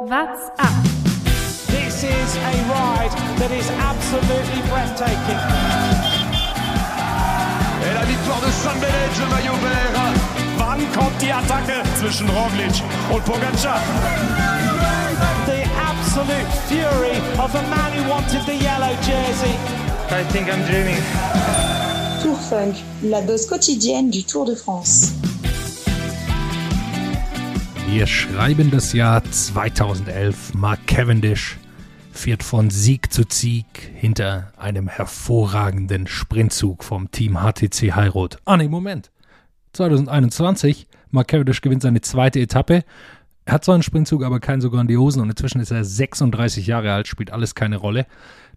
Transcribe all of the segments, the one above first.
What's up? This is a ride that is absolutely breathtaking. Et la victoire de San Benet, le maillot vert. Wann kommt die Attacke zwischen Roglic und Pogacar? The absolute fury of a man who wanted the yellow jersey. I think I'm dreaming. Tour Funk, la dose quotidienne du Tour de France. Wir schreiben das Jahr 2011. Mark Cavendish fährt von Sieg zu Sieg hinter einem hervorragenden Sprintzug vom Team HTC Highroad. Ah, nee, Moment. 2021. Mark Cavendish gewinnt seine zweite Etappe. Er hat zwar einen Sprintzug, aber keinen so grandiosen und inzwischen ist er 36 Jahre alt, spielt alles keine Rolle.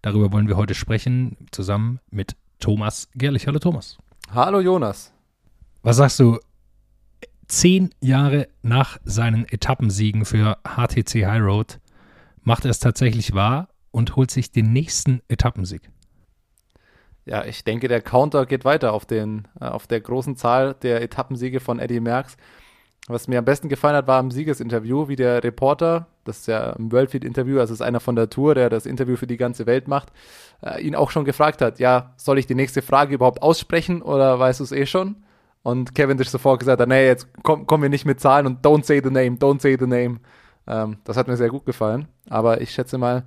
Darüber wollen wir heute sprechen, zusammen mit Thomas Gerlich. Hallo Thomas. Hallo Jonas. Was sagst du, zehn Jahre nach seinen Etappensiegen für HTC High Road macht er es tatsächlich wahr und holt sich den nächsten Etappensieg. Ja, ich denke, der Counter geht weiter auf, den, äh, auf der großen Zahl der Etappensiege von Eddie Merckx. Was mir am besten gefallen hat, war im Siegesinterview, wie der Reporter, das ist ja ein Worldfeed-Interview, also ist einer von der Tour, der das Interview für die ganze Welt macht, äh, ihn auch schon gefragt hat, ja, soll ich die nächste Frage überhaupt aussprechen oder weißt du es eh schon? Und Cavendish sofort gesagt hat, nee, jetzt komm, kommen wir nicht mit Zahlen und don't say the name, don't say the name. Ähm, das hat mir sehr gut gefallen. Aber ich schätze mal,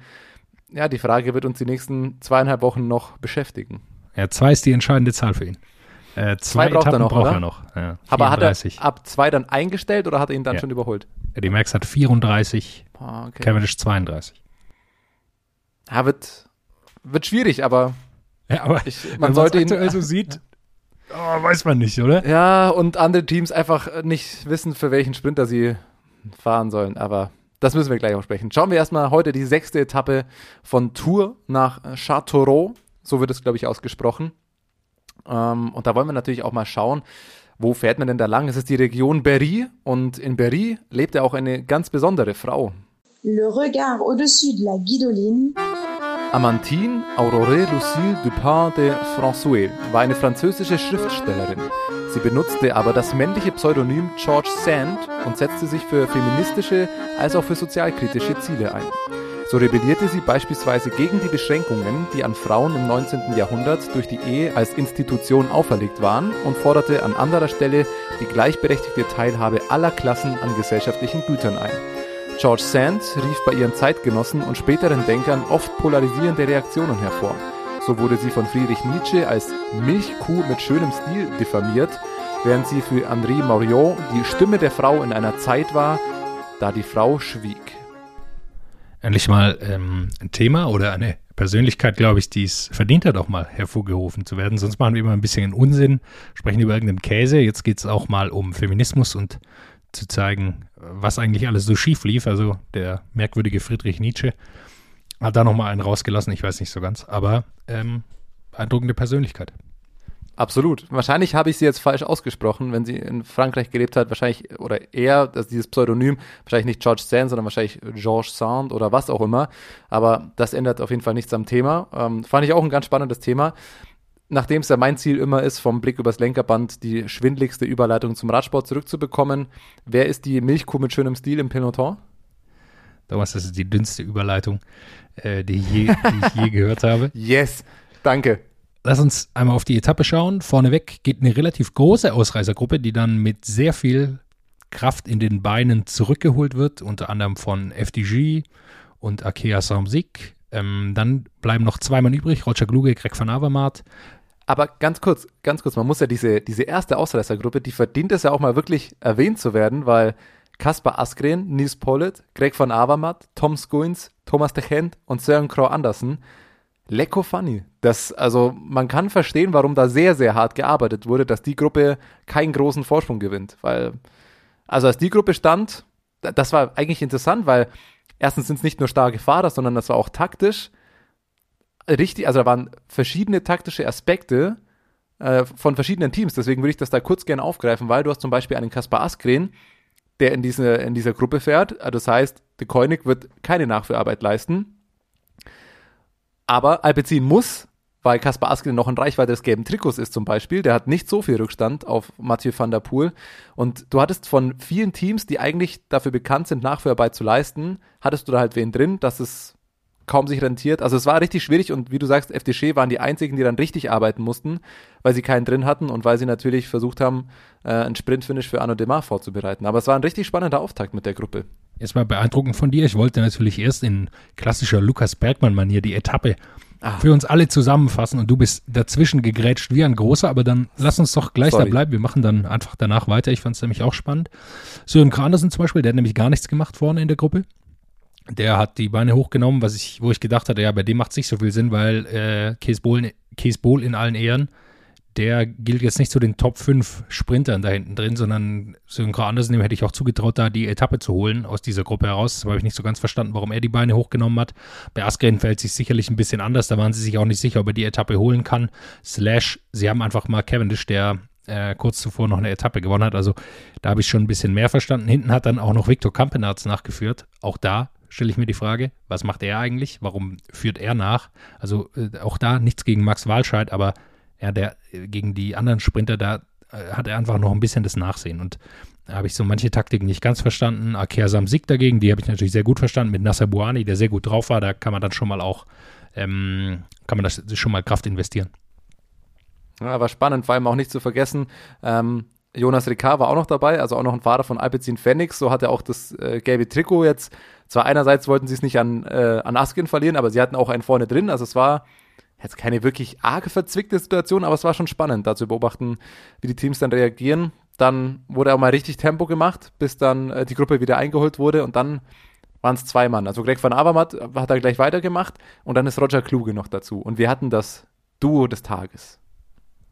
ja, die Frage wird uns die nächsten zweieinhalb Wochen noch beschäftigen. Ja, zwei ist die entscheidende Zahl für ihn. Äh, zwei, Zwei braucht er Etappen noch, braucht er noch. Ja, Aber hat 34. er ab zwei dann eingestellt oder hat er ihn dann Ja. schon überholt? Eddie Merckx hat 34, Ah, okay. Cavendish 32. Ja, wird, wird schwierig, aber Ja, aber ich, man sollte ihn. aktuell so sieht, oh, weiß man nicht, oder? Ja, und andere Teams einfach nicht wissen, für welchen Sprinter sie fahren sollen. Aber das müssen wir gleich auch sprechen. Schauen wir erstmal heute die sechste Etappe von Tours nach Châteauroux. So wird es, glaube ich, ausgesprochen. Ähm, und da wollen wir natürlich auch mal schauen, wo fährt man denn da lang? Es ist die Region Berry und in Berry lebt ja auch eine ganz besondere Frau. Le regard au-dessus de la guidoline, Amantine Aurore Lucille Dupin de François war eine französische Schriftstellerin. Sie benutzte aber das männliche Pseudonym George Sand und setzte sich für feministische als auch für sozialkritische Ziele ein. So rebellierte sie beispielsweise gegen die Beschränkungen, die an Frauen im 19. Jahrhundert durch die Ehe als Institution auferlegt waren und forderte an anderer Stelle die gleichberechtigte Teilhabe aller Klassen an gesellschaftlichen Gütern ein. George Sand rief bei ihren Zeitgenossen und späteren Denkern oft polarisierende Reaktionen hervor. So wurde sie von Friedrich Nietzsche als Milchkuh mit schönem Stil diffamiert, während sie für Henri Moriot die Stimme der Frau in einer Zeit war, da die Frau schwieg. Endlich mal ähm, ein Thema oder eine Persönlichkeit, glaube ich, die es verdient hat, auch mal hervorgerufen zu werden. Sonst machen wir immer ein bisschen Unsinn, sprechen über irgendeinen Käse. Jetzt geht es auch mal um Feminismus und zu zeigen, was eigentlich alles so schief lief. Also der merkwürdige Friedrich Nietzsche hat da nochmal einen rausgelassen, ich weiß nicht so ganz, aber ähm, beeindruckende Persönlichkeit. Absolut. Wahrscheinlich habe ich sie jetzt falsch ausgesprochen, wenn sie in Frankreich gelebt hat. Wahrscheinlich, oder er, das dieses Pseudonym, wahrscheinlich nicht George Sand, sondern wahrscheinlich Georges Sand oder was auch immer. Aber das ändert auf jeden Fall nichts am Thema. Ähm, fand ich auch ein ganz spannendes Thema. Nachdem es ja mein Ziel immer ist, vom Blick übers Lenkerband die schwindligste Überleitung zum Radsport zurückzubekommen. Wer ist die Milchkuh mit schönem Stil im Peloton? Thomas, das ist die dünnste Überleitung, äh, die, ich je, die ich je gehört habe. Yes, danke. Lass uns einmal auf die Etappe schauen. Vorneweg geht eine relativ große Ausreißergruppe, die dann mit sehr viel Kraft in den Beinen zurückgeholt wird, unter anderem von FDG und Akea Samsic. Ähm, dann bleiben noch zwei Mann übrig, Roger Kluge, Greg van Avermaet. Aber ganz kurz, ganz kurz, man muss ja diese, diese erste Ausreißergruppe, die verdient es ja auch mal wirklich erwähnt zu werden, weil Kaspar Askren, Nils Pollitt, Greg van Avermaet, Tom Skuins, Thomas de Gent und Søren Kroh Andersen. Lecko funny. Das, also, man kann verstehen, warum da sehr, sehr hart gearbeitet wurde, dass die Gruppe keinen großen Vorsprung gewinnt. Weil, also als die Gruppe stand, da- das war eigentlich interessant, weil erstens sind es nicht nur starke Fahrer, sondern das war auch taktisch richtig, also da waren verschiedene taktische Aspekte äh, von verschiedenen Teams. Deswegen würde ich das da kurz gerne aufgreifen, weil du hast zum Beispiel einen Kaspar Askren, der in, diese, in dieser Gruppe fährt. Also Das heißt, De Koenig wird keine Nachführarbeit leisten. Aber Alpecin muss, weil Kaspar Askelin noch in Reichweite des gelben Trikots ist zum Beispiel. Der hat nicht so viel Rückstand auf Mathieu van der Poel. Und du hattest von vielen Teams, die eigentlich dafür bekannt sind, Nachführarbeit zu leisten, hattest du da halt wen drin, dass es kaum sich rentiert. Also es war richtig schwierig und wie du sagst, FDG waren die einzigen, die dann richtig arbeiten mussten, weil sie keinen drin hatten und weil sie natürlich versucht haben, äh, einen Sprintfinish für Arno Demar vorzubereiten. Aber es war ein richtig spannender Auftakt mit der Gruppe. Es war beeindruckend von dir. Ich wollte natürlich erst in klassischer Lukas Bergmann-Manier die Etappe ah. für uns alle zusammenfassen und du bist dazwischen gegrätscht wie ein großer, aber dann lass uns doch gleich Sorry. da bleiben. Wir machen dann einfach danach weiter. Ich fand es nämlich auch spannend. Sören Kranersen zum Beispiel, der hat nämlich gar nichts gemacht vorne in der Gruppe. Der hat die Beine hochgenommen, was ich, wo ich gedacht hatte, ja, bei dem macht es nicht so viel Sinn, weil äh, Kees Bohl in allen Ehren der gilt jetzt nicht zu den Top 5 Sprintern da hinten drin, sondern Sönke Andersen, dem hätte ich auch zugetraut, da die Etappe zu holen aus dieser Gruppe heraus. Das habe ich nicht so ganz verstanden, warum er die Beine hochgenommen hat. Bei Askren fällt sich sicherlich ein bisschen anders. Da waren sie sich auch nicht sicher, ob er die Etappe holen kann. Slash, sie haben einfach mal Cavendish, der äh, kurz zuvor noch eine Etappe gewonnen hat. Also da habe ich schon ein bisschen mehr verstanden. Hinten hat dann auch noch Viktor Kampenarz nachgeführt. Auch da stelle ich mir die Frage, was macht er eigentlich? Warum führt er nach? Also äh, auch da nichts gegen Max Walscheid, aber ja, der gegen die anderen Sprinter, da äh, hat er einfach noch ein bisschen das Nachsehen. Und da habe ich so manche Taktiken nicht ganz verstanden. Aker Samsik dagegen, die habe ich natürlich sehr gut verstanden. Mit Nasser Buani, der sehr gut drauf war, da kann man dann schon mal auch, ähm, kann man das schon mal Kraft investieren. Ja, war spannend, vor allem auch nicht zu vergessen. Ähm, Jonas Ricard war auch noch dabei, also auch noch ein Fahrer von Alpecin Phoenix. So hat er auch das äh, gelbe Trikot jetzt. Zwar einerseits wollten sie es nicht an, äh, an Askin verlieren, aber sie hatten auch einen vorne drin. Also es war jetzt keine wirklich arge verzwickte Situation, aber es war schon spannend, da zu beobachten, wie die Teams dann reagieren. Dann wurde auch mal richtig Tempo gemacht, bis dann äh, die Gruppe wieder eingeholt wurde und dann waren es zwei Mann. Also Greg van Avermaet hat da gleich weitergemacht und dann ist Roger Kluge noch dazu. Und wir hatten das Duo des Tages.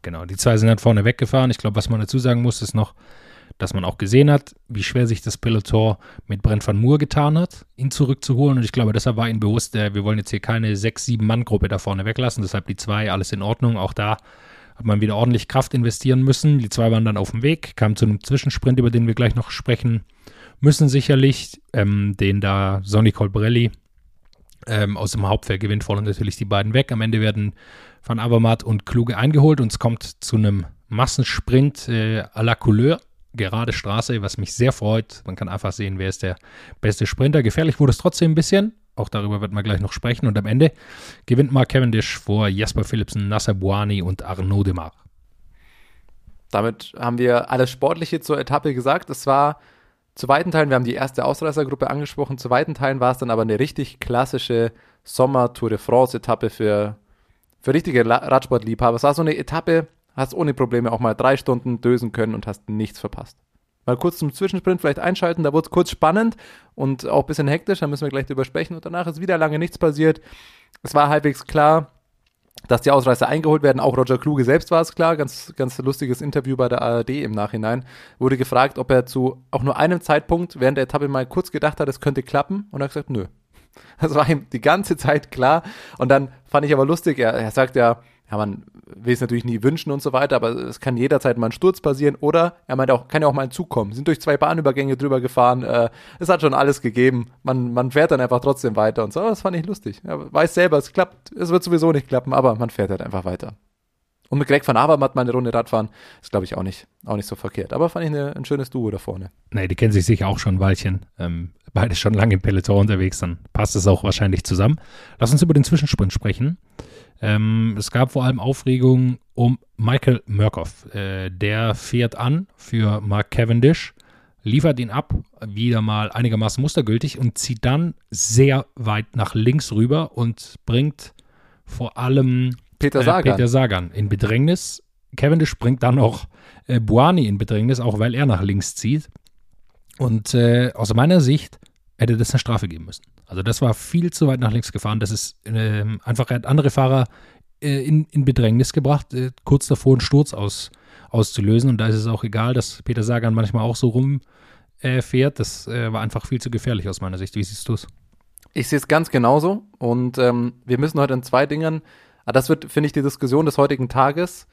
Genau, die zwei sind dann vorne weggefahren. Ich glaube, was man dazu sagen muss, ist noch, dass man auch gesehen hat, wie schwer sich das Peloton mit Brent van Moor getan hat, ihn zurückzuholen. Und ich glaube, deshalb war ihnen bewusst, wir wollen jetzt hier keine sechs, sieben Mann-Gruppe da vorne weglassen. Deshalb die zwei, alles in Ordnung. Auch da hat man wieder ordentlich Kraft investieren müssen. Die zwei waren dann auf dem Weg, kamen zu einem Zwischensprint, über den wir gleich noch sprechen müssen, sicherlich. Ähm, den da Sonny Colbrelli ähm, aus dem Hauptfeld gewinnt, fallen natürlich die beiden weg. Am Ende werden Van Avermaet und Kluge eingeholt und es kommt zu einem Massensprint äh, à la Couleur gerade Straße, was mich sehr freut. Man kann einfach sehen, wer ist der beste Sprinter. Gefährlich wurde es trotzdem ein bisschen. Auch darüber wird man gleich noch sprechen. Und am Ende gewinnt Mark Cavendish vor Jasper Philipsen, Nasser Buani und Arnaud Demar. Damit haben wir alles Sportliche zur Etappe gesagt. Es war zu weiten Teilen, wir haben die erste Ausreißergruppe angesprochen, zu weiten Teilen war es dann aber eine richtig klassische Sommer-Tour de France-Etappe für, für richtige Radsportliebhaber. Es war so eine Etappe, Hast ohne Probleme auch mal drei Stunden dösen können und hast nichts verpasst. Mal kurz zum Zwischensprint vielleicht einschalten, da wurde es kurz spannend und auch ein bisschen hektisch, da müssen wir gleich drüber sprechen und danach ist wieder lange nichts passiert. Es war halbwegs klar, dass die Ausreißer eingeholt werden. Auch Roger Kluge selbst war es klar. Ganz, ganz lustiges Interview bei der ARD im Nachhinein. Wurde gefragt, ob er zu auch nur einem Zeitpunkt während der Etappe mal kurz gedacht hat, es könnte klappen. Und er hat gesagt, nö. Das war ihm die ganze Zeit klar. Und dann fand ich aber lustig, er, er sagt ja, ja, man will es natürlich nie wünschen und so weiter, aber es kann jederzeit mal ein Sturz passieren oder er meint auch, kann ja auch mal ein Zug kommen. Sind durch zwei Bahnübergänge drüber gefahren, äh, es hat schon alles gegeben. Man, man fährt dann einfach trotzdem weiter und so. Das fand ich lustig. Er weiß selber, es klappt, es wird sowieso nicht klappen, aber man fährt halt einfach weiter. Und mit Greg van Avermaet mal eine Runde Radfahren, ist glaube ich auch nicht, auch nicht so verkehrt. Aber fand ich eine, ein schönes Duo da vorne. Nee, die kennen sich sicher auch schon ein Weilchen. Ähm, beide schon lange im Peloton unterwegs, dann passt es auch wahrscheinlich zusammen. Lass uns über den Zwischensprint sprechen. Ähm, es gab vor allem Aufregung um Michael Murkoff. Äh, der fährt an für Mark Cavendish, liefert ihn ab, wieder mal einigermaßen mustergültig und zieht dann sehr weit nach links rüber und bringt vor allem Peter äh, Sagan, äh, Peter Sagan in Bedrängnis. Cavendish bringt dann auch äh, Buani in Bedrängnis, auch weil er nach links zieht. Und äh, aus meiner Sicht hätte das eine Strafe geben müssen. Also das war viel zu weit nach links gefahren. Das ist äh, einfach, er hat andere Fahrer äh, in, in Bedrängnis gebracht, äh, kurz davor einen Sturz aus, auszulösen. Und da ist es auch egal, dass Peter Sagan manchmal auch so rumfährt. das äh, war einfach viel zu gefährlich aus meiner Sicht. Wie siehst du es? Ich sehe es ganz genauso. Und ähm, wir müssen heute in zwei Dingen, ah, das wird, finde ich, die Diskussion des heutigen Tages.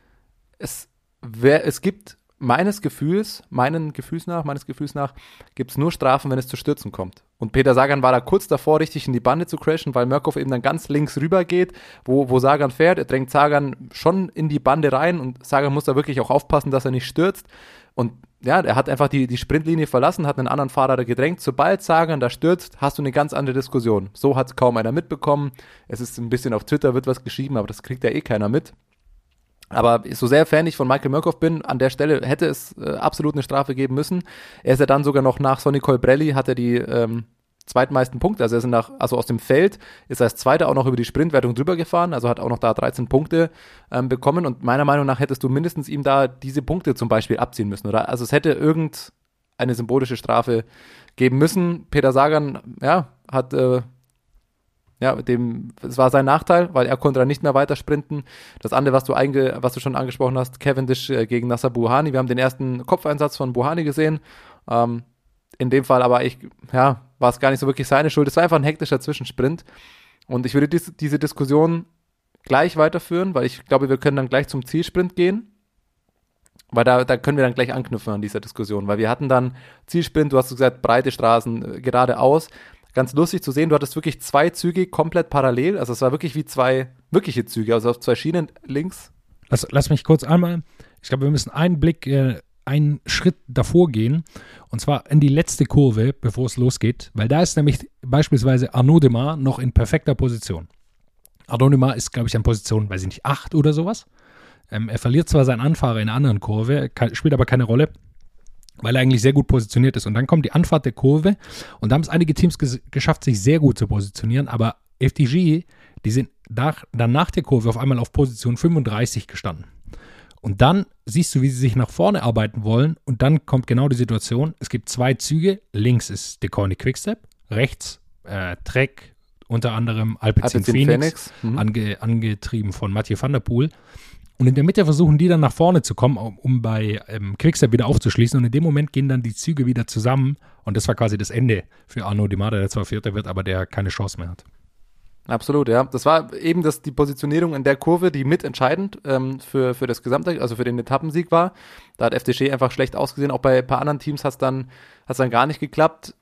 Es, wer, es gibt meines Gefühls, meinen Gefühls nach, meines Gefühls nach, gibt es nur Strafen, wenn es zu Stürzen kommt. Und Peter Sagan war da kurz davor, richtig in die Bande zu crashen, weil Murkoff eben dann ganz links rüber geht, wo, wo Sagan fährt. Er drängt Sagan schon in die Bande rein und Sagan muss da wirklich auch aufpassen, dass er nicht stürzt. Und ja, er hat einfach die, die Sprintlinie verlassen, hat einen anderen Fahrer gedrängt. Sobald Sagan da stürzt, hast du eine ganz andere Diskussion. So hat es kaum einer mitbekommen. Es ist ein bisschen auf Twitter wird was geschrieben, aber das kriegt ja eh keiner mit. Aber so sehr Fan ich von Michael Murkoff bin, an der Stelle hätte es äh, absolut eine Strafe geben müssen. Er ist ja dann sogar noch nach Sonny Colbrelli, hat er die ähm, zweitmeisten Punkte. Also er ist nach, also aus dem Feld ist er als Zweiter auch noch über die Sprintwertung drüber gefahren, also hat auch noch da 13 Punkte ähm, bekommen. Und meiner Meinung nach hättest du mindestens ihm da diese Punkte zum Beispiel abziehen müssen, oder? Also es hätte irgendeine symbolische Strafe geben müssen. Peter Sagan, ja, hat äh, ja, dem, es war sein Nachteil, weil er konnte dann nicht mehr weiter sprinten. Das andere, was du, einge, was du schon angesprochen hast, Cavendish äh, gegen Nasser Buhani. Wir haben den ersten Kopfeinsatz von Buhani gesehen. Ähm, in dem Fall aber ich, ja, war es gar nicht so wirklich seine Schuld. Es war einfach ein hektischer Zwischensprint. Und ich würde dies, diese Diskussion gleich weiterführen, weil ich glaube, wir können dann gleich zum Zielsprint gehen. Weil da, da können wir dann gleich anknüpfen an dieser Diskussion, weil wir hatten dann Zielsprint, du hast gesagt, breite Straßen äh, geradeaus ganz lustig zu sehen. Du hattest wirklich zwei Züge komplett parallel. Also es war wirklich wie zwei wirkliche Züge, also auf zwei Schienen links. Lass, lass mich kurz einmal, ich glaube, wir müssen einen Blick, äh, einen Schritt davor gehen. Und zwar in die letzte Kurve, bevor es losgeht. Weil da ist nämlich beispielsweise Arnaud Demar noch in perfekter Position. Arnaud Demar ist, glaube ich, an Position, weiß ich nicht, 8 oder sowas. Ähm, er verliert zwar seinen Anfahrer in einer anderen Kurve, kann, spielt aber keine Rolle weil er eigentlich sehr gut positioniert ist. Und dann kommt die Anfahrt der Kurve und da haben es einige Teams ges geschafft, sich sehr gut zu positionieren, aber FDG, die sind nach, dann nach der Kurve auf einmal auf Position 35 gestanden. Und dann siehst du, wie sie sich nach vorne arbeiten wollen und dann kommt genau die Situation, es gibt zwei Züge, links ist Deconi Quickstep, rechts äh, Trek, unter anderem Alpecin, Alpecin Phoenix, Phoenix. Mhm. Ange, angetrieben von Mathieu van der Poel. Und in der Mitte versuchen die dann nach vorne zu kommen, um, bei ähm, Quickstep wieder aufzuschließen. Und in dem Moment gehen dann die Züge wieder zusammen. Und das war quasi das Ende für Arno Demada, der zwar Vierter wird, aber der keine Chance mehr hat. Absolut, ja. Das war eben das, die Positionierung in der Kurve, die mitentscheidend ähm, für, für das gesamte, also für den Etappensieg war. Da hat FDG einfach schlecht ausgesehen. Auch bei ein paar anderen Teams hat es dann, dann gar nicht geklappt.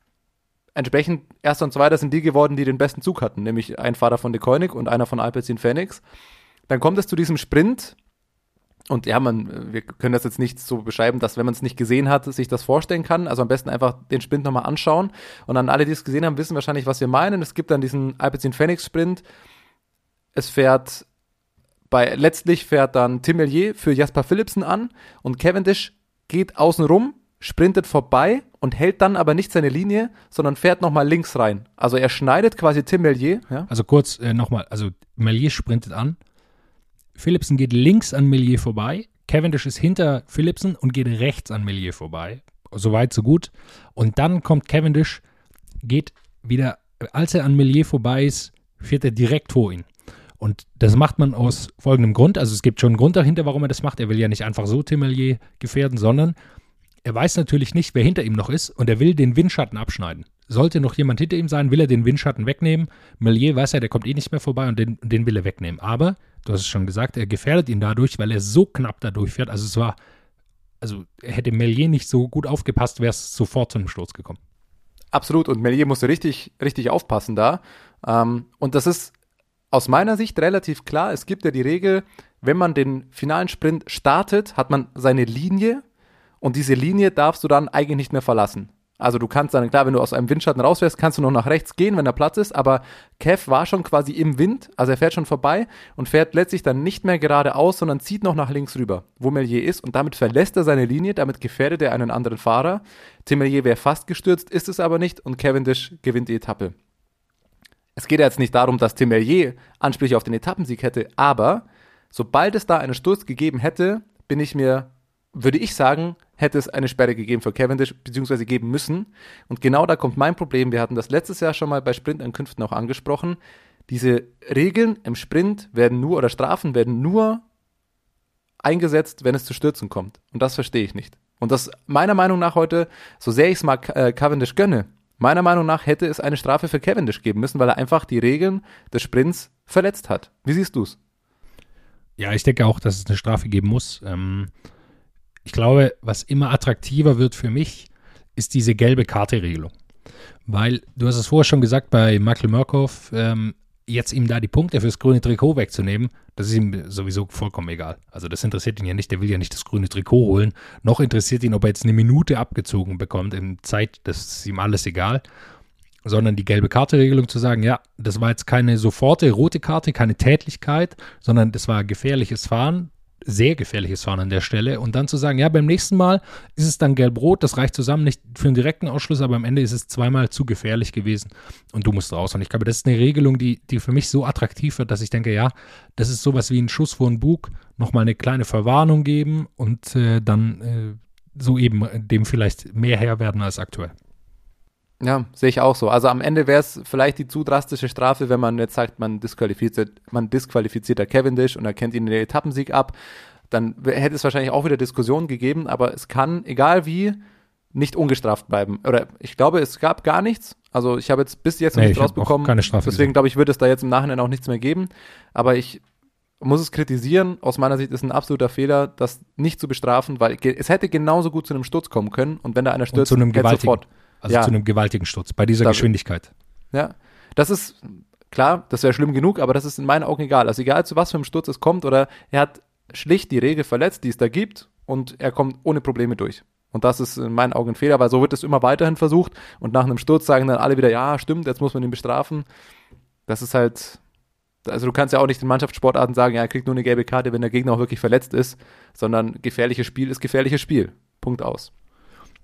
Entsprechend, erster und zweiter sind die geworden, die den besten Zug hatten, nämlich ein Fahrer von De Koenig und einer von Alpecin Phoenix. Dann kommt es zu diesem Sprint, und ja, man, wir können das jetzt nicht so beschreiben, dass wenn man es nicht gesehen hat, sich das vorstellen kann. Also am besten einfach den Sprint nochmal anschauen. Und dann alle, die es gesehen haben, wissen wahrscheinlich, was wir meinen. Es gibt dann diesen Alpecin Phoenix Sprint. Es fährt bei, letztlich fährt dann Tim Mellier für Jasper Philipsen an und Cavendish geht außen rum, sprintet vorbei und hält dann aber nicht seine Linie, sondern fährt nochmal links rein. Also er schneidet quasi Tim Mellier. Ja? Also kurz äh, nochmal, also Mellier sprintet an, Philipsen geht links an Millier vorbei. Cavendish ist hinter Philipsen und geht rechts an Millier vorbei. Soweit, so gut. Und dann kommt Cavendish, geht wieder, als er an Millier vorbei ist, fährt er direkt vor ihn. Und das macht man aus folgendem Grund. Also es gibt schon einen Grund dahinter, warum er das macht. Er will ja nicht einfach so Timelier gefährden, sondern er weiß natürlich nicht, wer hinter ihm noch ist und er will den Windschatten abschneiden. Sollte noch jemand hinter ihm sein, will er den Windschatten wegnehmen. Melier weiß ja, der kommt eh nicht mehr vorbei und den, den will er wegnehmen. Aber, du hast es schon gesagt, er gefährdet ihn dadurch, weil er so knapp dadurch fährt. Also es war, also hätte Melier nicht so gut aufgepasst, wäre es sofort zu einem Sturz gekommen. Absolut, und Melier musste richtig, richtig aufpassen da. Ähm, und das ist aus meiner Sicht relativ klar. Es gibt ja die Regel, wenn man den finalen Sprint startet, hat man seine Linie und diese Linie darfst du dann eigentlich nicht mehr verlassen. Also du kannst dann, klar, wenn du aus einem Windschatten rausfährst, kannst du noch nach rechts gehen, wenn da Platz ist, aber Kev war schon quasi im Wind, also er fährt schon vorbei und fährt letztlich dann nicht mehr geradeaus, sondern zieht noch nach links rüber, wo Melier ist und damit verlässt er seine Linie, damit gefährdet er einen anderen Fahrer. Tim Melier wäre fast gestürzt, ist es aber nicht und Cavendish gewinnt die Etappe. Es geht ja jetzt nicht darum, dass Tim Melier Ansprüche auf den Etappensieg hätte, aber sobald es da einen Sturz gegeben hätte, bin ich mir würde ich sagen, hätte es eine Sperre gegeben für Cavendish, beziehungsweise geben müssen. Und genau da kommt mein Problem. Wir hatten das letztes Jahr schon mal bei Sprintankünften auch angesprochen. Diese Regeln im Sprint werden nur, oder Strafen werden nur eingesetzt, wenn es zu Stürzen kommt. Und das verstehe ich nicht. Und das meiner Meinung nach heute, so sehr ich es mal äh, Cavendish gönne, meiner Meinung nach hätte es eine Strafe für Cavendish geben müssen, weil er einfach die Regeln des Sprints verletzt hat. Wie siehst du es? Ja, ich denke auch, dass es eine Strafe geben muss. Ähm, ich glaube, was immer attraktiver wird für mich, ist diese gelbe Karte-Regelung. Weil, du hast es vorher schon gesagt, bei Michael Murkoff, ähm, jetzt ihm da die Punkte fürs grüne Trikot wegzunehmen, das ist ihm sowieso vollkommen egal. Also das interessiert ihn ja nicht, der will ja nicht das grüne Trikot holen. Noch interessiert ihn, ob er jetzt eine Minute abgezogen bekommt in Zeit, das ist ihm alles egal. Sondern die gelbe Karte-Regelung zu sagen, ja, das war jetzt keine soforte rote Karte, keine Tätlichkeit, sondern das war gefährliches Fahren sehr gefährliches Fahren an der Stelle. Und dann zu sagen, ja, beim nächsten Mal ist es dann gelb-rot, das reicht zusammen nicht für einen direkten Ausschluss, aber am Ende ist es zweimal zu gefährlich gewesen und du musst raus. Und ich glaube, das ist eine Regelung, die, die für mich so attraktiv wird, dass ich denke, ja, das ist sowas wie ein Schuss vor den Bug, nochmal eine kleine Verwarnung geben und äh, dann äh, so eben dem vielleicht mehr Herr werden als aktuell. Ja, sehe ich auch so. Also am Ende wäre es vielleicht die zu drastische Strafe, wenn man jetzt sagt, man disqualifiziert, man disqualifiziert der Cavendish und erkennt ihn in den Etappensieg ab. Dann hätte es wahrscheinlich auch wieder Diskussionen gegeben, aber es kann, egal wie, nicht ungestraft bleiben. Oder ich glaube, es gab gar nichts. Also ich habe jetzt bis jetzt noch nee, nichts rausbekommen. Keine Strafe deswegen glaube ich, wird es da jetzt im Nachhinein auch nichts mehr geben. Aber ich muss es kritisieren. Aus meiner Sicht ist ein absoluter Fehler, das nicht zu bestrafen, weil es hätte genauso gut zu einem Sturz kommen können. Und wenn da einer stürzt, und zu einem gewaltigen. sofort also ja. zu einem gewaltigen Sturz bei dieser da, Geschwindigkeit. Ja, das ist klar, das wäre schlimm genug, aber das ist in meinen Augen egal. Also egal zu was für einem Sturz es kommt oder er hat schlicht die Regel verletzt, die es da gibt und er kommt ohne Probleme durch. Und das ist in meinen Augen ein Fehler, weil so wird es immer weiterhin versucht und nach einem Sturz sagen dann alle wieder, ja, stimmt, jetzt muss man ihn bestrafen. Das ist halt, also du kannst ja auch nicht in Mannschaftssportarten sagen, ja, er kriegt nur eine gelbe Karte, wenn der Gegner auch wirklich verletzt ist, sondern gefährliches Spiel ist gefährliches Spiel. Punkt aus.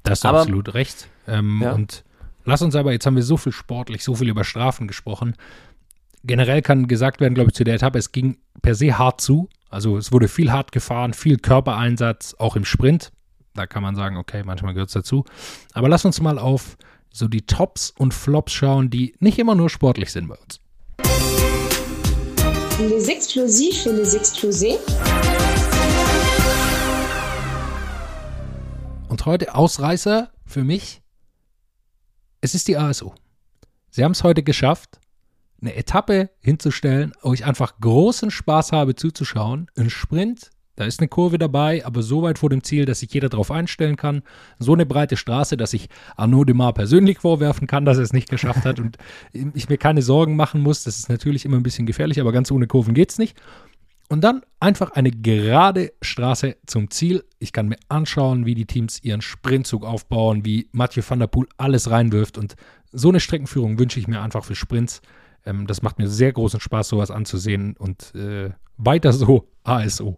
Das ist aber, absolut recht. Ähm, ja. Und lass uns aber, jetzt haben wir so viel sportlich, so viel über Strafen gesprochen. Generell kann gesagt werden, glaube ich, zu der Etappe, es ging per se hart zu. Also es wurde viel hart gefahren, viel Körpereinsatz, auch im Sprint. Da kann man sagen, okay, manchmal gehört es dazu. Aber lass uns mal auf so die Tops und Flops schauen, die nicht immer nur sportlich sind bei uns. Les explosifs et les explosés. Und heute Ausreißer für mich. Es ist die ASO. Sie haben es heute geschafft, eine Etappe hinzustellen, wo ich einfach großen Spaß habe zuzuschauen. Ein Sprint, da ist eine Kurve dabei, aber so weit vor dem Ziel, dass sich jeder darauf einstellen kann. So eine breite Straße, dass ich Arnaud Demar persönlich vorwerfen kann, dass er es nicht geschafft hat und ich mir keine Sorgen machen muss. Das ist natürlich immer ein bisschen gefährlich, aber ganz ohne Kurven geht es nicht. Und dann einfach eine gerade Straße zum Ziel. Ich kann mir anschauen, wie die Teams ihren Sprintzug aufbauen, wie Mathieu van der Poel alles reinwirft. Und so eine Streckenführung wünsche ich mir einfach für Sprints. Ähm, das macht mir sehr großen Spaß, sowas anzusehen. Und äh, weiter so, ASO.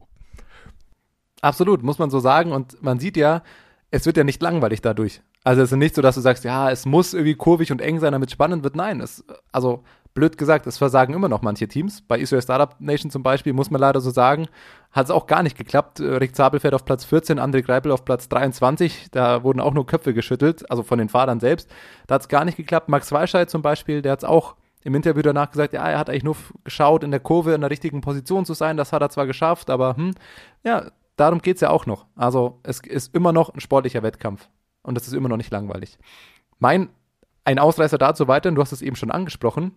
Absolut, muss man so sagen. Und man sieht ja, es wird ja nicht langweilig dadurch. Also es ist nicht so, dass du sagst, ja, es muss irgendwie kurvig und eng sein, damit es spannend wird. Nein, es, also blöd gesagt, es versagen immer noch manche Teams. Bei Israel Startup Nation zum Beispiel, muss man leider so sagen, hat es auch gar nicht geklappt. Äh, Rick Zabel fährt auf Platz 14, André Greipel auf Platz 23. Da wurden auch nur Köpfe geschüttelt, also von den Fahrern selbst. Da hat es gar nicht geklappt. Max Walscheid zum Beispiel, der hat es auch im Interview danach gesagt, ja, er hat eigentlich nur geschaut, in der Kurve in der richtigen Position zu sein. Das hat er zwar geschafft, aber hm, ja, darum geht es ja auch noch. Also es ist immer noch ein sportlicher Wettkampf. Und es ist immer noch nicht langweilig. Mein, ein Ausreißer dazu weiterhin, du hast es eben schon angesprochen,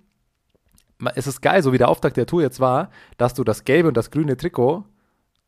es ist geil, so wie der Auftakt der Tour jetzt war, dass du das gelbe und das grüne Trikot,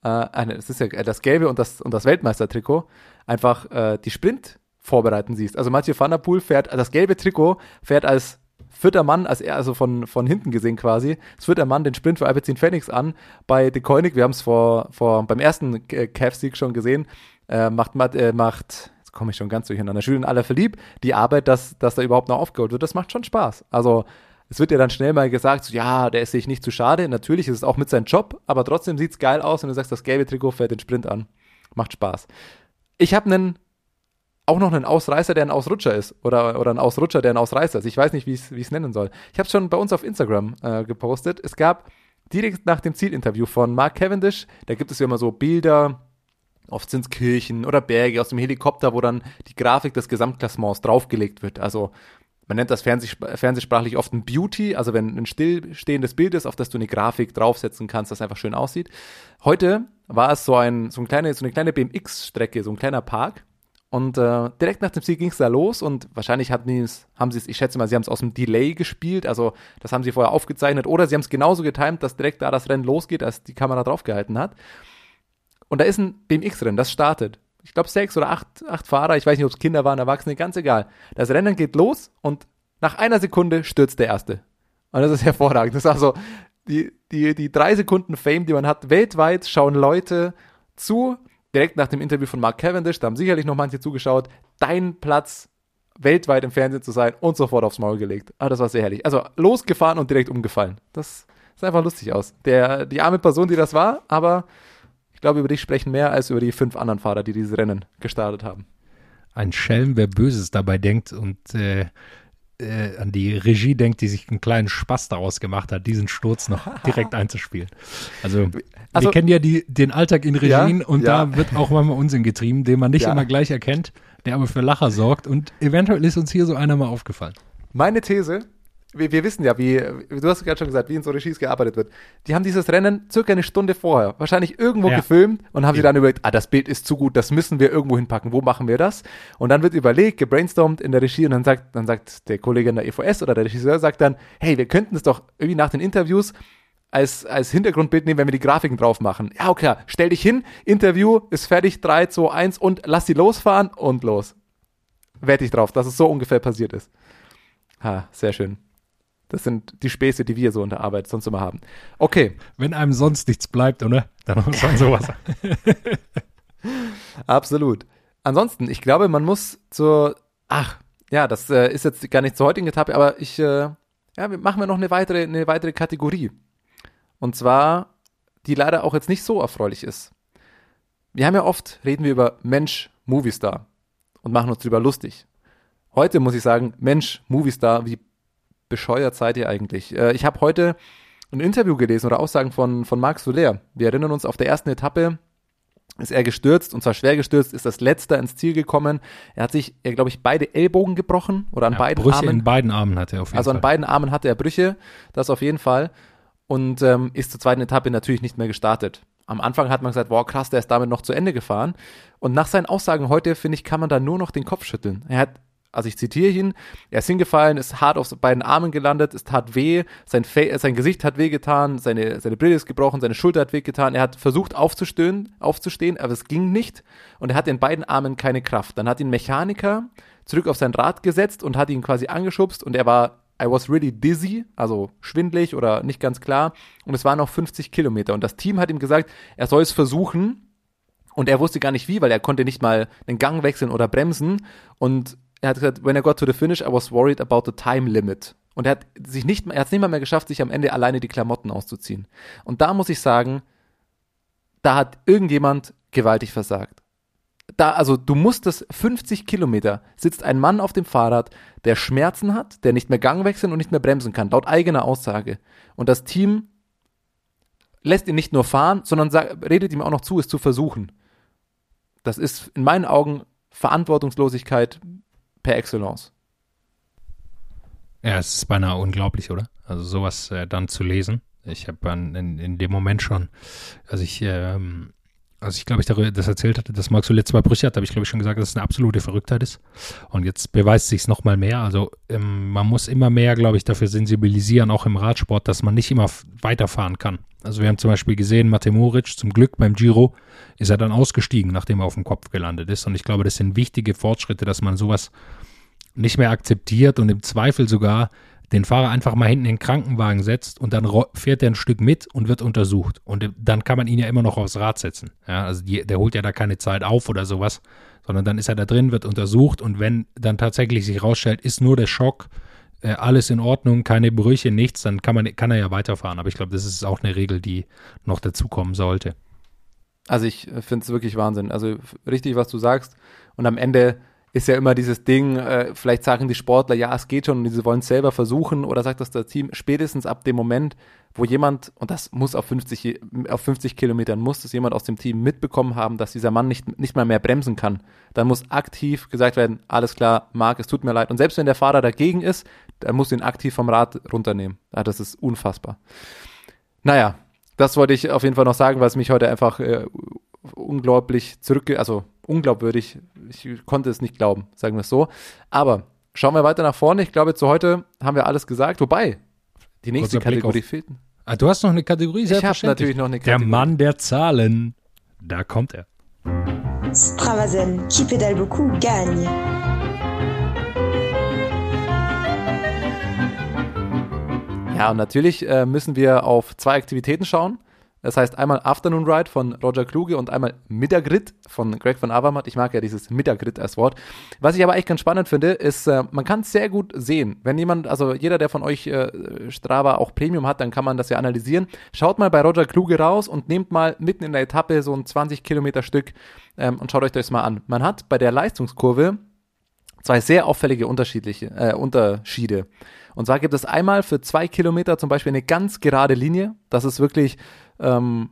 äh, es ist ja äh, das gelbe und das, und das Weltmeistertrikot, einfach äh, die Sprint vorbereiten siehst. Also Mathieu van der Poel fährt, das gelbe Trikot fährt als vierter Mann, als er, also von, von hinten gesehen quasi, als vierter Mann den Sprint für Alpecin Phoenix an. Bei De Koenig, wir haben es vor, vor, beim ersten Cavs-Sieg schon gesehen, äh, macht, äh, macht, jetzt komme ich schon ganz durcheinander, Julian Alaphilippe, die Arbeit, dass, dass da überhaupt noch aufgeholt wird, das macht schon Spaß. Also, es wird ja dann schnell mal gesagt, so, ja, der ist sich nicht zu schade. Natürlich ist es auch mit seinem Job, aber trotzdem sieht es geil aus, wenn du sagst, das gelbe Trikot fährt den Sprint an. Macht Spaß. Ich habe einen auch noch einen Ausreißer, der ein Ausrutscher ist. Oder, oder ein Ausrutscher, der ein Ausreißer ist. Ich weiß nicht, wie ich es nennen soll. Ich habe es schon bei uns auf Instagram äh, gepostet. Es gab direkt nach dem Zielinterview von Mark Cavendish, da gibt es ja immer so Bilder, oft sind es Kirchen oder Berge aus dem Helikopter, wo dann die Grafik des Gesamtklassements draufgelegt wird. Also man nennt das fernsehsprachlich oft ein Beauty, also wenn ein stillstehendes Bild ist, auf das du eine Grafik draufsetzen kannst, das einfach schön aussieht. Heute war es so, ein, so, ein kleine, so eine kleine BMX-Strecke, so ein kleiner Park. Und äh, direkt nach dem Sieg ging es da los und wahrscheinlich haben, sie es, ich schätze mal, sie haben es aus dem Delay gespielt, also das haben sie vorher aufgezeichnet oder sie haben es genauso getimt, dass direkt da das Rennen losgeht, als die Kamera draufgehalten hat. Und da ist ein BMX-Rennen, das startet. Ich glaube sechs oder acht, acht Fahrer, ich weiß nicht, ob es Kinder waren, Erwachsene, ganz egal. Das Rennen geht los und nach einer Sekunde stürzt der Erste. Und das ist hervorragend. Das ist also die, die, die drei Sekunden Fame, die man hat. Weltweit schauen Leute zu, direkt nach dem Interview von Mark Cavendish, da haben sicherlich noch manche zugeschaut, dein Platz weltweit im Fernsehen zu sein und sofort aufs Maul gelegt. Ah, das war sehr herrlich. Also losgefahren und direkt umgefallen. Das sah einfach lustig aus. Der, die arme Person, die das war, aber glaube, über dich sprechen mehr als über die fünf anderen Fahrer, die dieses Rennen gestartet haben. Ein Schelm, wer Böses dabei denkt und äh, äh, an die Regie denkt, die sich einen kleinen Spaß daraus gemacht hat, diesen Sturz noch direkt einzuspielen. Also, also wir kennen ja die, den Alltag in Regien ja, und ja. da wird auch manchmal Unsinn getrieben, den man nicht ja. immer gleich erkennt, der aber für Lacher sorgt und eventuell ist uns hier so einer mal aufgefallen. Meine These, wir, wir, wissen ja, wie, du hast gerade schon gesagt, wie in so Regies gearbeitet wird. Die haben dieses Rennen circa eine Stunde vorher wahrscheinlich irgendwo ja. gefilmt und haben ja. sich dann überlegt, ah, das Bild ist zu gut, das müssen wir irgendwo hinpacken. Wo machen wir das? Und dann wird überlegt, gebrainstormt in der Regie und dann sagt, dann sagt der Kollege in der EVS oder der Regisseur sagt dann, hey, wir könnten es doch irgendwie nach den Interviews als, als Hintergrundbild nehmen, wenn wir die Grafiken drauf machen. Ja, okay, stell dich hin, Interview ist fertig, 3, 2, 1 und lass sie losfahren und los. Wette ich drauf, dass es so ungefähr passiert ist. Ha, sehr schön. Das sind die Späße, die wir so in der Arbeit sonst immer haben. Okay. Wenn einem sonst nichts bleibt, oder? Dann muss man sowas. Absolut. Ansonsten, ich glaube, man muss zur, ach, ja, das äh, ist jetzt gar nicht zur heutigen Etappe, aber ich, äh, ja, machen wir noch eine weitere, eine weitere Kategorie. Und zwar, die leider auch jetzt nicht so erfreulich ist. Wir haben ja oft, reden wir über Mensch, Moviestar und machen uns drüber lustig. Heute muss ich sagen, Mensch, Moviestar, wie bescheuert seid ihr eigentlich? Äh, ich habe heute ein Interview gelesen oder Aussagen von, von Marc Soler. Wir erinnern uns, auf der ersten Etappe ist er gestürzt und zwar schwer gestürzt, ist das letzter ins Ziel gekommen. Er hat sich, glaube ich, beide Ellbogen gebrochen oder an ja, beiden Brüche Armen. in beiden Armen hatte er auf jeden also Fall. Also an beiden Armen hatte er Brüche, das auf jeden Fall. Und ähm, ist zur zweiten Etappe natürlich nicht mehr gestartet. Am Anfang hat man gesagt, wow, krass, der ist damit noch zu Ende gefahren. Und nach seinen Aussagen heute, finde ich, kann man da nur noch den Kopf schütteln. Er hat also ich zitiere ihn, er ist hingefallen, ist hart auf beiden Armen gelandet, es tat weh, sein, Fa sein Gesicht hat wehgetan, seine, seine Brille ist gebrochen, seine Schulter hat wehgetan, er hat versucht aufzustehen, aufzustehen, aber es ging nicht und er hat in beiden Armen keine Kraft. Dann hat ihn Mechaniker zurück auf sein Rad gesetzt und hat ihn quasi angeschubst und er war I was really dizzy, also schwindlig oder nicht ganz klar. Und es waren noch 50 Kilometer. Und das Team hat ihm gesagt, er soll es versuchen. Und er wusste gar nicht wie, weil er konnte nicht mal den Gang wechseln oder bremsen. Und er hat gesagt, when I got to the finish, I was worried about the time limit. Und er hat sich nicht, er hat es nicht mal mehr geschafft, sich am Ende alleine die Klamotten auszuziehen. Und da muss ich sagen, da hat irgendjemand gewaltig versagt. Da, also du musstest 50 Kilometer, sitzt ein Mann auf dem Fahrrad, der Schmerzen hat, der nicht mehr Gang wechseln und nicht mehr bremsen kann, laut eigener Aussage. Und das Team lässt ihn nicht nur fahren, sondern sagt, redet ihm auch noch zu, es zu versuchen. Das ist in meinen Augen Verantwortungslosigkeit per excellence. Ja, es ist beinahe unglaublich, oder? Also sowas äh, dann zu lesen. Ich habe in, in dem Moment schon, also ich, ähm, also ich glaube, ich darüber, das erzählt hatte, dass Max Solid zwei Brüche hat, habe ich glaube ich schon gesagt, dass es eine absolute Verrücktheit ist. Und jetzt beweist sich es nochmal mehr. Also ähm, man muss immer mehr, glaube ich, dafür sensibilisieren, auch im Radsport, dass man nicht immer weiterfahren kann. Also wir haben zum Beispiel gesehen, Mate Moric, zum Glück beim Giro, ist er dann ausgestiegen, nachdem er auf dem Kopf gelandet ist. Und ich glaube, das sind wichtige Fortschritte, dass man sowas nicht mehr akzeptiert und im Zweifel sogar den Fahrer einfach mal hinten in den Krankenwagen setzt und dann fährt er ein Stück mit und wird untersucht. Und dann kann man ihn ja immer noch aufs Rad setzen. Ja, also die, der holt ja da keine Zeit auf oder sowas, sondern dann ist er da drin, wird untersucht und wenn dann tatsächlich sich rausstellt, ist nur der Schock, äh, alles in Ordnung, keine Brüche, nichts, dann kann, man, kann er ja weiterfahren. Aber ich glaube, das ist auch eine Regel, die noch dazukommen sollte. Also ich äh, finde es wirklich Wahnsinn. Also richtig, was du sagst. Und am Ende ist ja immer dieses Ding, äh, vielleicht sagen die Sportler, ja, es geht schon und sie wollen es selber versuchen oder sagt das das Team, spätestens ab dem Moment, wo jemand, und das muss auf 50, auf 50 Kilometern, muss das jemand aus dem Team mitbekommen haben, dass dieser Mann nicht, nicht mal mehr bremsen kann. Dann muss aktiv gesagt werden, alles klar, Marc, es tut mir leid. Und selbst wenn der Fahrer dagegen ist, dann muss ihn aktiv vom Rad runternehmen. Ja, das ist unfassbar. Naja, das wollte ich auf jeden Fall noch sagen, weil es mich heute einfach äh, unglaublich zurück, also unglaubwürdig, ich konnte es nicht glauben, sagen wir es so. Aber schauen wir weiter nach vorne. Ich glaube, zu heute haben wir alles gesagt. Wobei, die nächste Kurzer Kategorie fehlt. Ah, du hast noch eine Kategorie, Ich habe natürlich noch eine Kategorie. Der Mann der Zahlen. Da kommt er. Stravazen, qui pédale beaucoup, gagne. Ja, und natürlich äh, müssen wir auf zwei Aktivitäten schauen. Das heißt einmal Afternoon Ride von Roger Kluge und einmal Mittagritt von Greg van Avermaet. Ich mag ja dieses Mittagritt als Wort. Was ich aber echt ganz spannend finde, ist, äh, man kann es sehr gut sehen. Wenn jemand, also jeder, der von euch äh, Strava auch Premium hat, dann kann man das ja analysieren. Schaut mal bei Roger Kluge raus und nehmt mal mitten in der Etappe so ein 20 Kilometer Stück ähm, und schaut euch das mal an. Man hat bei der Leistungskurve zwei sehr auffällige unterschiedliche äh, Unterschiede. Und zwar gibt es einmal für zwei Kilometer zum Beispiel eine ganz gerade Linie. Das ist wirklich, ähm,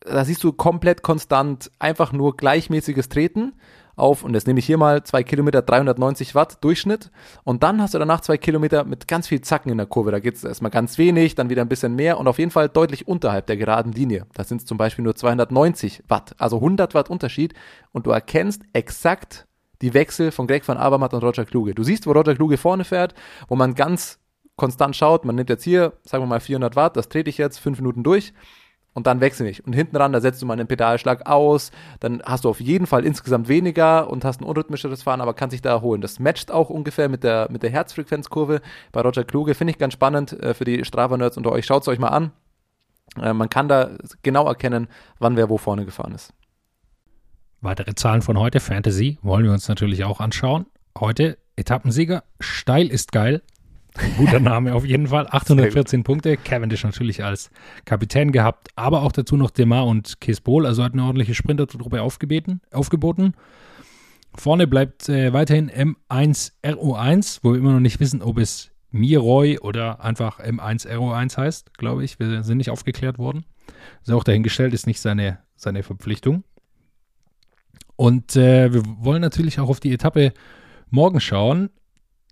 da siehst du komplett konstant einfach nur gleichmäßiges Treten auf, und das nehme ich hier mal, zwei Kilometer 390 Watt Durchschnitt. Und dann hast du danach zwei Kilometer mit ganz viel Zacken in der Kurve. Da geht es erstmal ganz wenig, dann wieder ein bisschen mehr und auf jeden Fall deutlich unterhalb der geraden Linie. Da sind es zum Beispiel nur 290 Watt, also 100 Watt Unterschied. Und du erkennst exakt die Wechsel von Greg van Abermatt und Roger Kluge. Du siehst, wo Roger Kluge vorne fährt, wo man ganz konstant schaut, man nimmt jetzt hier, sagen wir mal 400 Watt, das trete ich jetzt fünf Minuten durch und dann wechsle ich. Und hinten ran, da setzt du mal einen Pedalschlag aus, dann hast du auf jeden Fall insgesamt weniger und hast ein unrhythmischeres Fahren, aber kannst dich da erholen. Das matcht auch ungefähr mit der, mit der Herzfrequenzkurve bei Roger Kluge. Finde ich ganz spannend äh, für die Strava-Nerds unter euch. Schaut es euch mal an. Äh, man kann da genau erkennen, wann wer wo vorne gefahren ist. Weitere Zahlen von heute, Fantasy, wollen wir uns natürlich auch anschauen. Heute Etappensieger, steil ist geil. Guter Name auf jeden Fall. 814 Punkte. Cavendish natürlich als Kapitän gehabt, aber auch dazu noch Demar und Kesbol. Also hat eine ordentliche Sprintertruppe aufgebeten, aufgeboten. Vorne bleibt äh, weiterhin M1 RO1, wo wir immer noch nicht wissen, ob es Miroy oder einfach M1 RO1 heißt, glaube ich. Wir sind nicht aufgeklärt worden. Ist auch dahingestellt, ist nicht seine, seine Verpflichtung. Und äh, wir wollen natürlich auch auf die Etappe morgen schauen.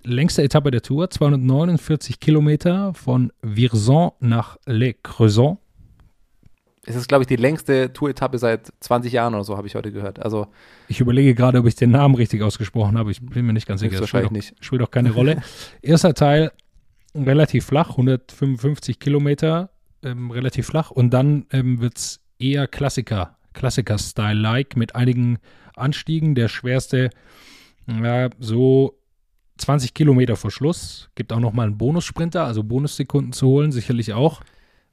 Längste Etappe der Tour, 249 Kilometer von Vierzon nach Le Creuson. Es ist, glaube ich, die längste Tour-Etappe seit 20 Jahren oder so, habe ich heute gehört. Also ich überlege gerade, ob ich den Namen richtig ausgesprochen habe. Ich bin mir nicht ganz sicher. Das wahrscheinlich nicht. Spielt doch keine Rolle. Erster Teil relativ flach, 155 Kilometer, ähm, relativ flach. Und dann ähm, wird es eher Klassiker Klassiker-Style-like mit einigen Anstiegen. Der schwerste, ja, so 20 Kilometer vor Schluss. Gibt auch nochmal einen Bonussprinter, also Bonussekunden zu holen, sicherlich auch.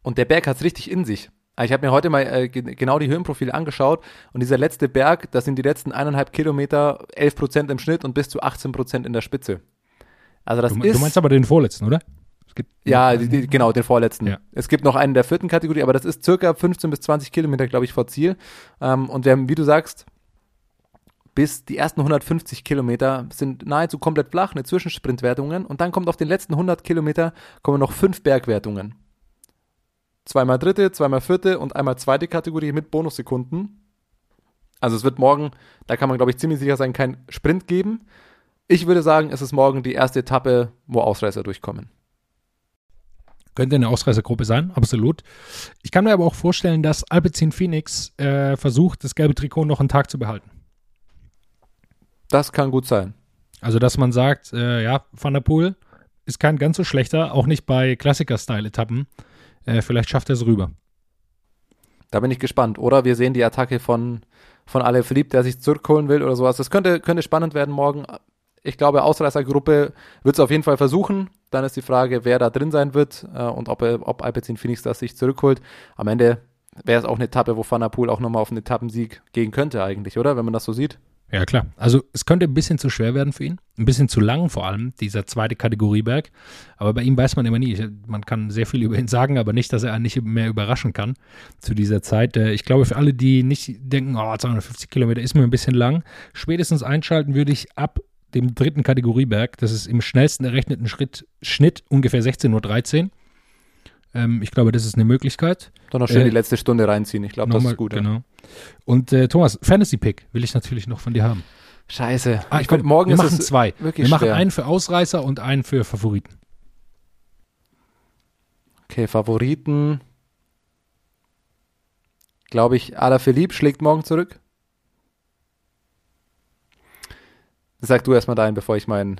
Und der Berg hat es richtig in sich. Ich habe mir heute mal äh, genau die Höhenprofile angeschaut und dieser letzte Berg, das sind die letzten eineinhalb Kilometer, 11 Prozent im Schnitt und bis zu 18 Prozent in der Spitze. Also das du, ist. Du meinst aber den vorletzten, oder? ja, die, die, genau, den vorletzten. Ja. Es gibt noch einen der vierten Kategorie, aber das ist circa 15 bis 20 Kilometer, glaube ich, vor Ziel. Ähm, und wir haben, wie du sagst, bis die ersten 150 Kilometer sind nahezu komplett flach, eine Zwischensprintwertungen. Und dann kommt auf den letzten 100 Kilometer kommen noch fünf Bergwertungen. Zweimal dritte, zweimal vierte und einmal zweite Kategorie mit Bonussekunden. Also es wird morgen, da kann man glaube ich ziemlich sicher sein, kein Sprint geben. Ich würde sagen, es ist morgen die erste Etappe, wo Ausreißer durchkommen. Könnte eine Ausreißergruppe sein, absolut. Ich kann mir aber auch vorstellen, dass Alpecin Phoenix äh, versucht, das gelbe Trikot noch einen Tag zu behalten. Das kann gut sein. Also, dass man sagt, äh, ja, Van der Poel ist kein ganz so schlechter, auch nicht bei Klassiker-Style-Etappen. Äh, vielleicht schafft er es rüber. Da bin ich gespannt. Oder wir sehen die Attacke von, von Ale Philippe, der sich zurückholen will oder sowas. Das könnte, könnte spannend werden morgen. Ich glaube, Ausreißergruppe wird es auf jeden Fall versuchen. Dann ist die Frage, wer da drin sein wird äh, und ob, ob Alpecin Phoenix das sich zurückholt. Am Ende wäre es auch eine Etappe, wo Van der Poel auch nochmal auf einen Etappensieg gehen könnte eigentlich, oder? Wenn man das so sieht. Ja, klar. Also es könnte ein bisschen zu schwer werden für ihn. Ein bisschen zu lang vor allem, dieser zweite Kategorieberg. Aber bei ihm weiß man immer nie. Man kann sehr viel über ihn sagen, aber nicht, dass er einen nicht mehr überraschen kann zu dieser Zeit. Äh, ich glaube, für alle, die nicht denken, oh, 250 Kilometer ist mir ein bisschen lang, spätestens einschalten würde ich ab dem dritten Kategorieberg. Das ist im schnellsten errechneten Schritt, Schnitt ungefähr 16.13 Uhr. Ähm, ich glaube, das ist eine Möglichkeit. Dann noch schön äh, die letzte Stunde reinziehen. Ich glaube, das ist gut. Genau. Ja. Und äh, Thomas, Fantasy Pick will ich natürlich noch von dir haben. Scheiße. Ah, ich komm, morgen wir machen zwei. Wir machen schwer. einen für Ausreißer und einen für Favoriten. Okay, Favoriten. Glaube ich, Alaphilippe schlägt morgen zurück. Sag du erstmal deinen, bevor ich meinen.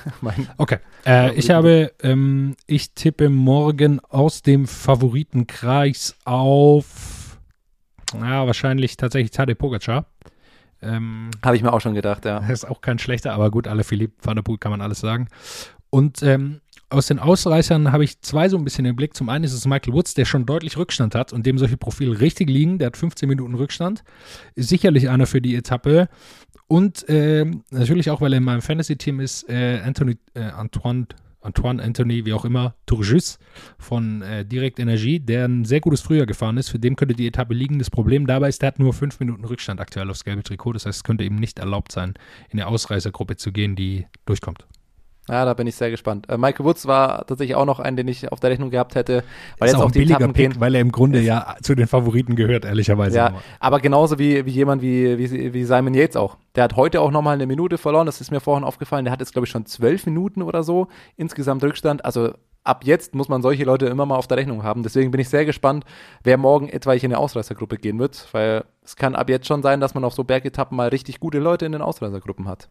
okay. Äh, ich habe, ähm, ich tippe morgen aus dem Favoritenkreis auf, ja, wahrscheinlich tatsächlich Tadej Pogacar. Ähm, Habe ich mir auch schon gedacht, ja. Ist auch kein schlechter, aber gut, alle Philipp van der Poel kann man alles sagen. Und ähm, aus den Ausreißern habe ich zwei so ein bisschen im Blick. Zum einen ist es Michael Woods, der schon deutlich Rückstand hat und dem solche Profile richtig liegen. Der hat 15 Minuten Rückstand. Ist sicherlich einer für die Etappe. Und äh, natürlich auch, weil er in meinem Fantasy-Team ist, äh, Anthony, äh, Antoine, Antoine Anthony, wie auch immer, Tourjus von äh, Direct Energie, der ein sehr gutes Frühjahr gefahren ist. Für den könnte die Etappe liegen. Das Problem dabei ist, der hat nur fünf Minuten Rückstand aktuell aufs gelbe Trikot. Das heißt, es könnte ihm nicht erlaubt sein, in der Ausreißergruppe zu gehen, die durchkommt. Ja, da bin ich sehr gespannt. Äh, Michael Woods war tatsächlich auch noch ein, den ich auf der Rechnung gehabt hätte, weil ist jetzt auch, die billiger Etappen Pick, gehen. Weil er im Grunde ja zu den Favoriten gehört, ehrlicherweise. Ja, aber genauso wie, wie jemand wie, wie, wie Simon Yates auch. Der hat heute auch nochmal eine Minute verloren, das ist mir vorhin aufgefallen. Der hat jetzt, glaube ich, schon zwölf Minuten oder so insgesamt Rückstand. Also ab jetzt muss man solche Leute immer mal auf der Rechnung haben. Deswegen bin ich sehr gespannt, wer morgen etwaig in eine Ausreißergruppe gehen wird, weil es kann ab jetzt schon sein, dass man auf so Bergetappen mal richtig gute Leute in den Ausreißergruppen hat.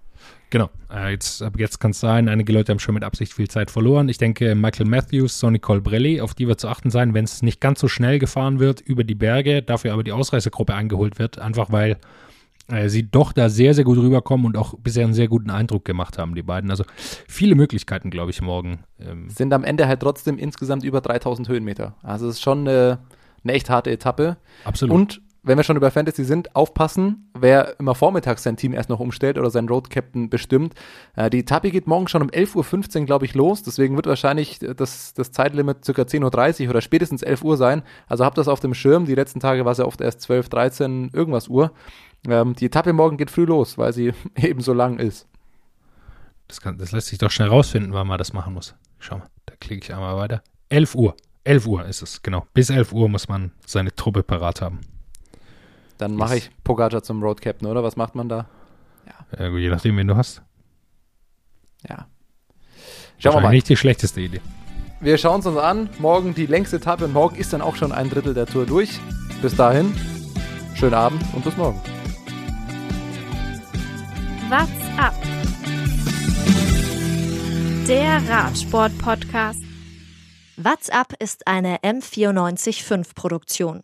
Genau, äh, jetzt, ab jetzt kann es sein, einige Leute haben schon mit Absicht viel Zeit verloren. Ich denke, Michael Matthews, Sonny Colbrelli, auf die wird zu achten sein, wenn es nicht ganz so schnell gefahren wird über die Berge, dafür aber die Ausreißergruppe eingeholt wird, einfach weil äh, sie doch da sehr, sehr gut rüberkommen und auch bisher einen sehr guten Eindruck gemacht haben, die beiden. Also viele Möglichkeiten, glaube ich, morgen. Ähm Sind am Ende halt trotzdem insgesamt über 3000 Höhenmeter. Also es ist schon eine, eine echt harte Etappe. Absolut. Und wenn wir schon über Fantasy sind, aufpassen, wer immer vormittags sein Team erst noch umstellt oder seinen Road Captain bestimmt. Äh, die Etappe geht morgen schon um 11.15 Uhr, glaube ich, los. Deswegen wird wahrscheinlich das, das Zeitlimit ca. 10.30 Uhr oder spätestens 11 Uhr sein. Also habt das auf dem Schirm. Die letzten Tage war es ja oft erst 12, 13, irgendwas Uhr. Ähm, die Etappe morgen geht früh los, weil sie eben so lang ist. Das, kann, das lässt sich doch schnell rausfinden, wann man das machen muss. Schau mal, da klicke ich einmal weiter. 11 Uhr. 11 Uhr ist es, genau. Bis 11 Uhr muss man seine Truppe parat haben. Dann mache ich Pogacar zum Road Captain, oder? Was macht man da? Ja. ja je nachdem, wen du hast. Ja. Schauen wir mal. Nicht die schlechteste Idee. Wir schauen es uns an. Morgen die längste Etappe und morgen ist dann auch schon ein Drittel der Tour durch. Bis dahin, schönen Abend und bis morgen. What's up? Der Radsport-Podcast. What's up ist eine M945-Produktion.